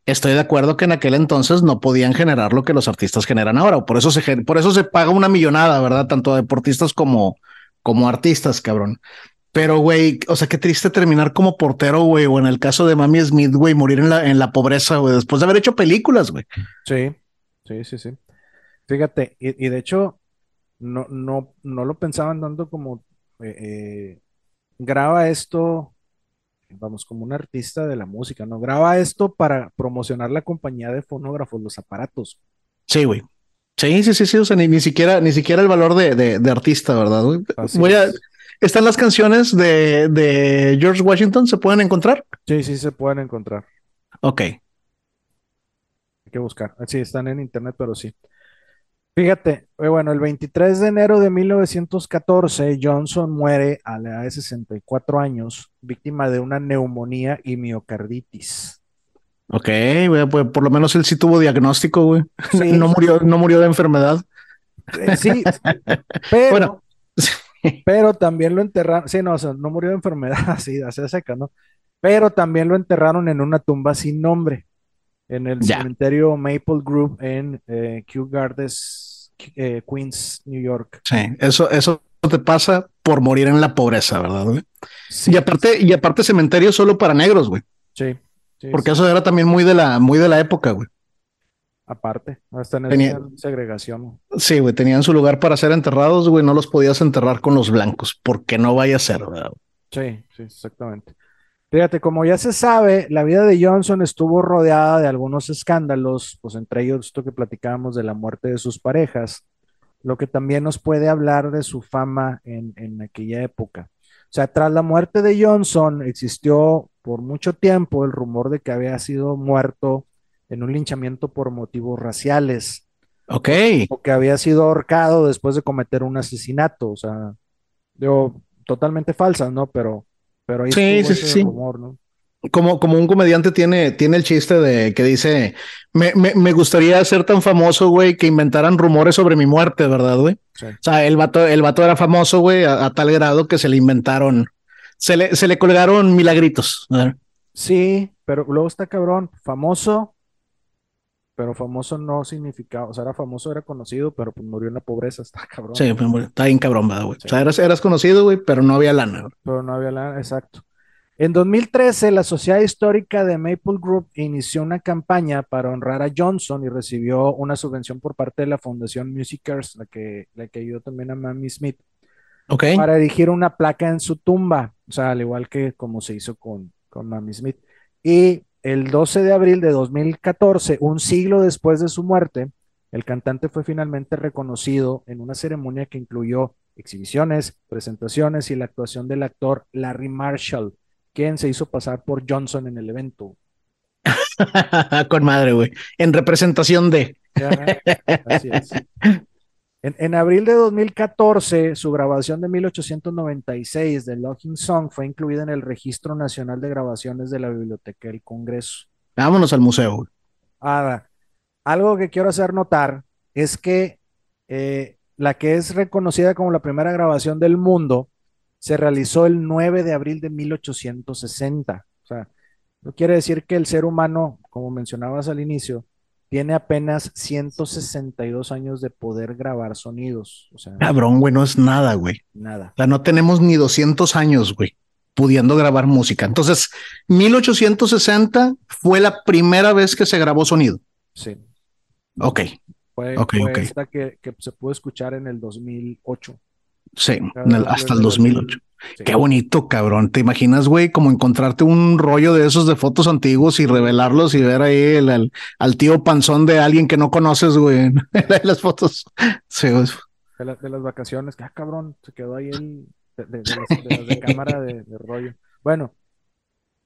Estoy de acuerdo que en aquel entonces no podían generar lo que los artistas generan ahora. Por eso se, por eso se paga una millonada, ¿verdad? Tanto a deportistas como, como artistas, cabrón. Pero, güey, o sea, qué triste terminar como portero, güey, o en el caso de Mami Smith, güey, morir en la, en la pobreza, güey, después de haber hecho películas, güey. Sí, sí, sí, sí. Fíjate, y, de hecho, no, no, no lo pensaban tanto como eh, eh, graba esto, vamos, como un artista de la música, ¿no? Graba esto para promocionar la compañía de fonógrafos, los aparatos. Sí, güey. Sí, sí, sí, sí. O sea, ni, ni siquiera, ni siquiera el valor de, de, de artista, ¿verdad? Voy a, ¿Están las canciones de, de George Washington? ¿Se pueden encontrar? Sí, sí, se pueden encontrar. Ok. Hay que buscar. Sí, están en internet, pero sí. Fíjate, eh, bueno, el 23 de enero de 1914, Johnson muere a la edad de 64 años, víctima de una neumonía y miocarditis. Ok, güey, pues por lo menos él sí tuvo diagnóstico, güey. Sí. No murió, no murió de enfermedad. Eh, sí, pero, bueno. pero también lo enterraron, sí, no, o sea, no murió de enfermedad, así, así seca, ¿no? Pero también lo enterraron en una tumba sin nombre en el cementerio Maple Group en eh, Kew Gardens, eh, Queens, New York. Sí, eso, eso te pasa por morir en la pobreza, ¿verdad? Güey? Sí. Y aparte, y aparte cementerio solo para negros, güey. Sí, Porque eso era también muy de la, muy de la época, güey. Aparte, hasta en Tenía, segregación. Sí, güey, tenían su lugar para ser enterrados, güey, no los podías enterrar con los blancos, porque no vaya a ser, ¿verdad? Sí, sí, exactamente. Fíjate, como ya se sabe, la vida de Johnson estuvo rodeada de algunos escándalos, pues entre ellos esto que platicábamos de la muerte de sus parejas, lo que también nos puede hablar de su fama en, en aquella época. O sea, tras la muerte de Johnson existió por mucho tiempo el rumor de que había sido muerto en un linchamiento por motivos raciales. Ok. O que había sido ahorcado después de cometer un asesinato. O sea, digo, totalmente falsas, ¿no? Pero pero ahí sí, sí, sí. Rumor, ¿no? Como, como un comediante tiene, tiene el chiste de que dice, me, me, me gustaría ser tan famoso, güey, que inventaran rumores sobre mi muerte, ¿verdad, güey? Sí. O sea, el vato, el vato era famoso, güey, a, a, tal grado que se le inventaron, se le, se le colgaron milagritos. Sí, pero luego está cabrón, famoso, pero famoso no significaba, o sea, era famoso, era conocido, pero pues murió en la pobreza, está cabrón. Sí, pues, está bien cabrón, güey. Sí. O sea, eras, eras conocido, güey, pero no había lana. Pero no había lana, exacto. En 2013, la Sociedad Histórica de Maple Group inició una campaña para honrar a Johnson y recibió una subvención por parte de la Fundación Musicers, la que, la que ayudó también a Mamie Smith, okay. para erigir una placa en su tumba, o sea, al igual que como se hizo con, con Mamie Smith. Y el 12 de abril de 2014, un siglo después de su muerte, el cantante fue finalmente reconocido en una ceremonia que incluyó exhibiciones, presentaciones y la actuación del actor Larry Marshall, quien se hizo pasar por Johnson en el evento. Con madre, güey. En representación de. Así es. En, en, abril de 2014, su grabación de 1896 de Locking Song fue incluida en el Registro Nacional de Grabaciones de la Biblioteca del Congreso. Vámonos al museo. Ahora, algo que quiero hacer notar es que eh, la que es reconocida como la primera grabación del mundo se realizó el 9 de abril de 1860. O sea, no quiere decir que el ser humano, como mencionabas al inicio, tiene apenas 162 años de poder grabar sonidos. O sea, Cabrón, güey, no es nada, güey. Nada. O sea, no tenemos ni 200 años, güey, pudiendo grabar música. Entonces, 1860 fue la primera vez que se grabó sonido. Sí. Ok. Fue, okay, fue okay. esta que, que, se pudo escuchar en el 2008. Sí, el, hasta el 2008. Sí. Qué bonito, cabrón. ¿Te imaginas, güey, como encontrarte un rollo de esos de fotos antiguos y revelarlos y ver ahí el, el, al tío panzón de alguien que no conoces, güey, en las fotos? Sí, güey. De, la, de, las vacaciones, que ah, cabrón, se quedó ahí el de, de, de las, las de cámara de, rollo. Bueno,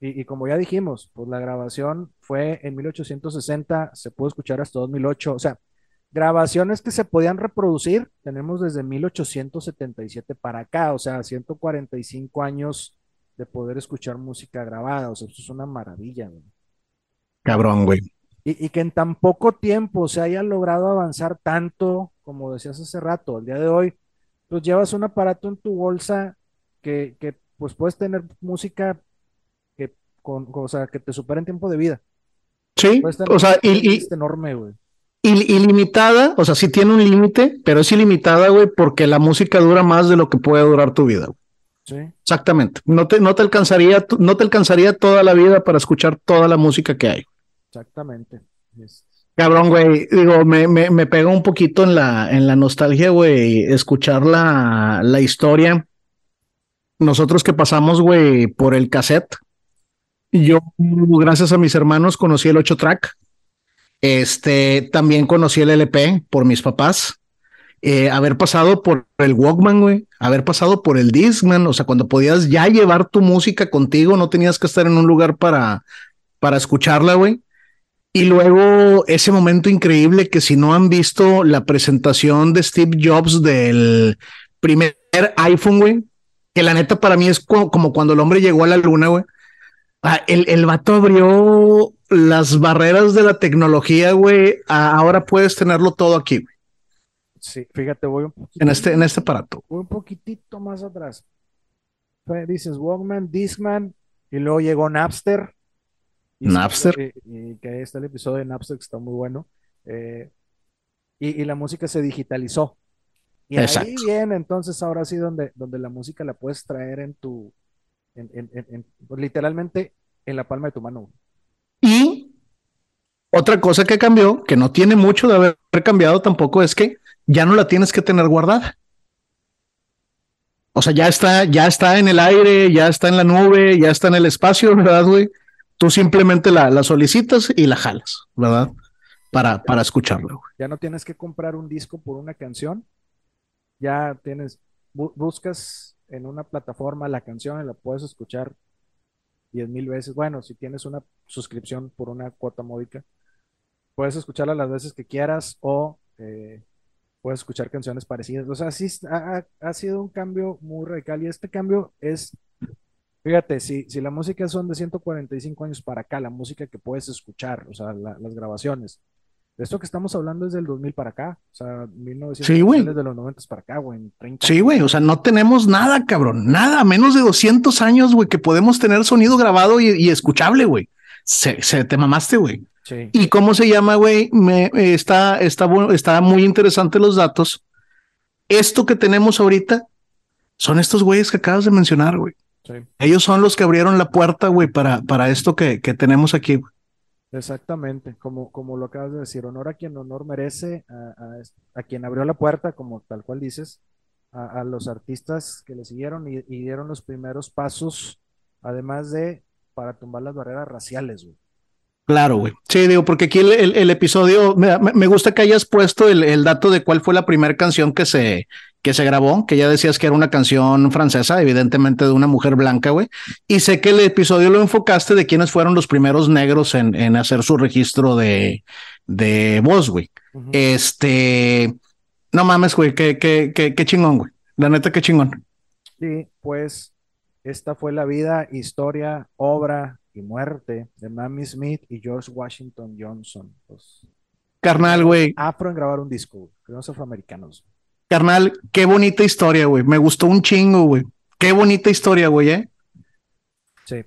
y, y, como ya dijimos, pues la grabación fue en 1860, se pudo escuchar hasta 2008, o sea, grabaciones que se podían reproducir, tenemos desde 1877 para acá, o sea, 145 años de poder escuchar música grabada, o sea, eso es una maravilla. Güey. Cabrón, güey. Y, y, que en tan poco tiempo se haya logrado avanzar tanto, como decías hace rato, al día de hoy, pues llevas un aparato en tu bolsa que, que pues puedes tener música que, con, o sea, que te supera en tiempo de vida. Sí, o sea, y, y, enorme, güey ilimitada, o sea, sí tiene un límite, pero es ilimitada, güey, porque la música dura más de lo que puede durar tu vida. Sí. Exactamente. No te, no te alcanzaría, no te alcanzaría toda la vida para escuchar toda la música que hay. Exactamente. Cabrón, güey, digo, me, me, me, pega un poquito en la, en la nostalgia, güey, escuchar la, la historia. Nosotros que pasamos, güey, por el cassette, yo, gracias a mis hermanos, conocí el 8 track Este, también conocí el LP por mis papás. Eh, haber pasado por el Walkman, güey, haber pasado por el Discman, o sea, cuando podías ya llevar tu música contigo, no tenías que estar en un lugar para, para escucharla, güey. Y luego ese momento increíble que si no han visto la presentación de Steve Jobs del primer iPhone, güey, que la neta para mí es como, cuando el hombre llegó a la luna, güey. Ah, el, el vato abrió las barreras de la tecnología, güey. ahora puedes tenerlo todo aquí, güey. Sí, fíjate, voy un poquito. En este, en este aparato. Voy un poquitito más atrás. Dices Walkman, Discman, y luego llegó Napster. Napster. Y, que ahí está el episodio de Napster que está muy bueno. Eh, y, la música se digitalizó. Y ahí viene entonces ahora sí donde, donde la música la puedes traer en tu, pues, literalmente en la palma de tu mano. Otra cosa que cambió, que no tiene mucho de haber cambiado tampoco, es que ya no la tienes que tener guardada. O sea, ya está, ya está en el aire, ya está en la nube, ya está en el espacio, ¿verdad, güey? Tú simplemente la, la solicitas y la jalas, ¿verdad? Para, para escucharlo. Ya no tienes que comprar un disco por una canción. Ya tienes, buscas en una plataforma la canción y la puedes escuchar diez mil veces. Bueno, si tienes una suscripción por una cuota módica, puedes escucharla las veces que quieras o eh, puedes escuchar canciones parecidas. O sea, sí ha, sido un cambio muy radical y este cambio es, fíjate, si, si la música son de 145 años para acá, la música que puedes escuchar, o sea, las grabaciones. De esto que estamos hablando es del 2000 para acá, o sea, 1900 sí, güey. de los 90 para acá, güey, en 30 Sí, güey, o sea, no tenemos nada, cabrón, nada, menos de 200 años, güey, que podemos tener sonido grabado y, escuchable, güey. Se, se, te mamaste, güey. ¿Y cómo se llama, güey? Me, está, está, está muy interesante los datos. Esto que tenemos ahorita son estos güeyes que acabas de mencionar, güey. Ellos son los que abrieron la puerta, güey, para, para esto que, que tenemos aquí. Exactamente, como, como lo acabas de decir, honor a quien honor merece, a, a, quien abrió la puerta, como tal cual dices, a, los artistas que le siguieron y, y, dieron los primeros pasos, además de para tumbar las barreras raciales, güey. Claro, güey. Sí, digo, porque aquí el, episodio, me, gusta que hayas puesto el, dato de cuál fue la primera canción que se, que se grabó, que ya decías que era una canción francesa, evidentemente de una mujer blanca, güey. Y sé que el episodio lo enfocaste de quiénes fueron los primeros negros en, en hacer su registro de, de voz, güey. Este, no mames, güey, qué, qué, qué, qué chingón, güey. La neta, qué chingón. Sí, pues esta fue la vida, historia, obra y muerte de Mammy Smith y George Washington Johnson. Carnal, güey. Afro en grabar un disco, los afroamericanos. Carnal, qué bonita historia, güey. Me gustó un chingo, güey. Qué bonita historia, güey, ¿eh? Sí.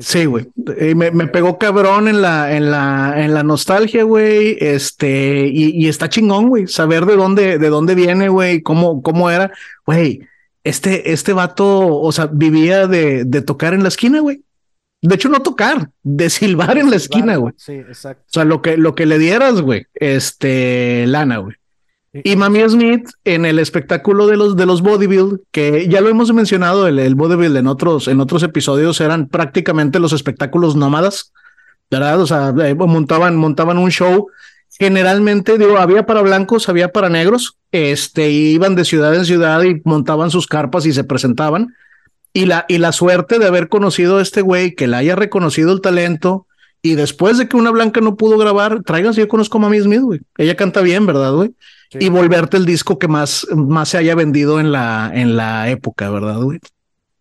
Sí, güey. me, me, pegó cabrón en la, en la, en la nostalgia, güey. Este, y, y, está chingón, güey. Saber de dónde, de dónde viene, güey, cómo, cómo era. Güey, este, este vato, o sea, vivía de, de tocar en la esquina, güey. De hecho, no tocar, de silbar en la esquina, güey. Sí, exacto. O sea, lo que, lo que le dieras, güey, este, lana, güey. Y Mami Smith en el espectáculo de los de los bodybuild, que ya lo hemos mencionado, el, el bodybuild en otros, en otros episodios eran prácticamente los espectáculos nómadas, ¿verdad? O sea, eh, montaban, montaban un show. Generalmente, digo, había para blancos, había para negros, este, iban de ciudad en ciudad y montaban sus carpas y se presentaban. Y la, y la suerte de haber conocido a este güey, que le haya reconocido el talento, y después de que una blanca no pudo grabar, tráiganse, yo conozco a Mami Smith, güey. Ella canta bien, ¿verdad, güey? Y volverte el disco que más, más se haya vendido en la, en la época, ¿verdad, güey?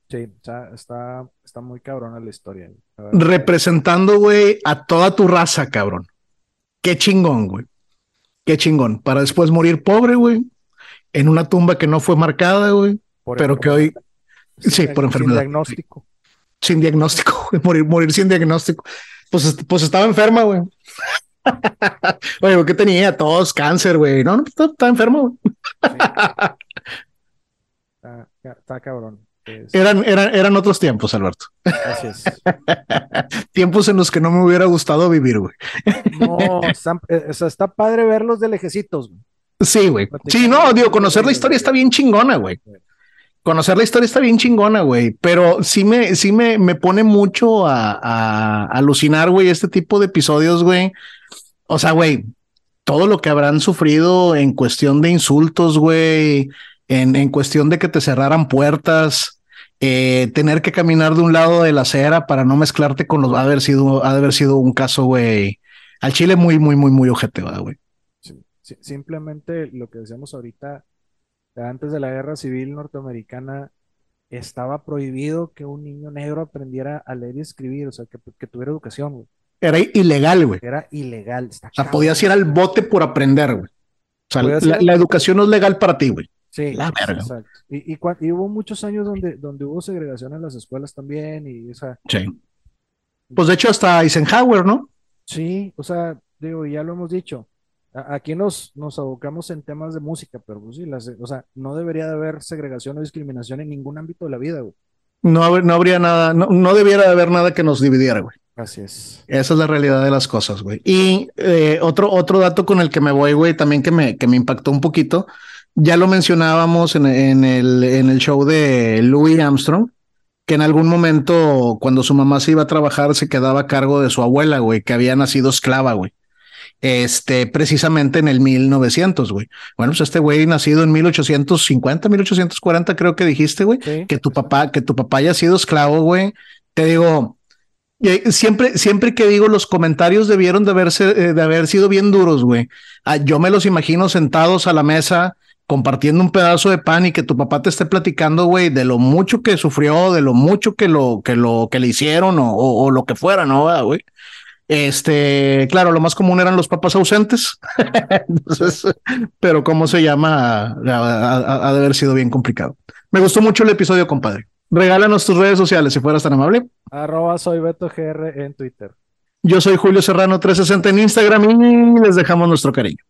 Sí, está, está muy cabrona la historia. Representando, güey, a toda tu raza, cabrón. Qué chingón, güey. Qué chingón. Para después morir pobre, güey. En una tumba que no fue marcada, güey. Pero que hoy, Sí, por enfermedad. Sin diagnóstico. Sin diagnóstico, morir, morir sin diagnóstico. Pues, pues estaba enferma, güey. Oye, ¿qué tenía? Tos, cáncer, güey. No, no, estaba, enferma, güey. está, cabrón. Eran, eran, eran otros tiempos, Alberto. Así es. tiempos en los que no me hubiera gustado vivir, güey. no, eh, o sea, está padre verlos de lejecitos, güey. Sí, güey. Sí, no, digo, conocer la historia está bien chingona, güey conocer la historia está bien chingona, güey, pero sí me, sí me, me pone mucho a, a, alucinar, güey, este tipo de episodios, güey. O sea, güey, todo lo que habrán sufrido en cuestión de insultos, güey, en, en cuestión de que te cerraran puertas, eh, tener que caminar de un lado de la acera para no mezclarte con los, ha de haber sido, ha de haber sido un caso, güey, al Chile muy, muy, muy, muy ojete, güey. simplemente lo que decíamos ahorita, antes de la guerra civil norteamericana, estaba prohibido que un niño negro aprendiera a leer y escribir, o sea, que, que tuviera educación, güey. Era ilegal, güey. Era ilegal. o sea, podías ir al bote por aprender, güey. O sea, la, educación no es legal para ti, güey. Sí, la verga. Exacto. Y, y, hubo muchos años donde, donde hubo segregación en las escuelas también, y o sea. Sí. Pues de hecho, hasta Eisenhower, ¿no? Sí, o sea, digo, ya lo hemos dicho. Aquí nos, nos abocamos en temas de música, pero pues sí, o sea, no debería de haber segregación o discriminación en ningún ámbito de la vida, güey. No, no habría nada, no, no debiera de haber nada que nos dividiera, güey. Así es. Esa es la realidad de las cosas, güey. Y eh, otro, otro dato con el que me voy, güey, también que me, que me impactó un poquito, ya lo mencionábamos en, en, el, en el show de Louis Armstrong, que en algún momento, cuando su mamá se iba a trabajar, se quedaba a cargo de su abuela, güey, que había nacido esclava, güey. Este, precisamente en el 1900, güey. Bueno, pues este güey nacido en 1850, 1840, creo que dijiste, güey, que tu papá, que tu papá haya sido esclavo, güey. Te digo, Siempre, siempre que digo los comentarios debieron de haberse, eh, de haber sido bien duros, güey. Ah, yo me los imagino sentados a la mesa compartiendo un pedazo de pan y que tu papá te esté platicando, güey, de lo mucho que sufrió, de lo mucho que lo que lo que le hicieron o, o, lo que fuera, ¿no, güey? Este, claro, lo más común eran los papás ausentes. Entonces, pero cómo se llama, ha de haber sido bien complicado. Me gustó mucho el episodio, compadre. Regálanos tus redes sociales si fueras tan amable. Arroba soy Beto GR en Twitter. Yo soy Julio Serrano 360 en Instagram y les dejamos nuestro cariño.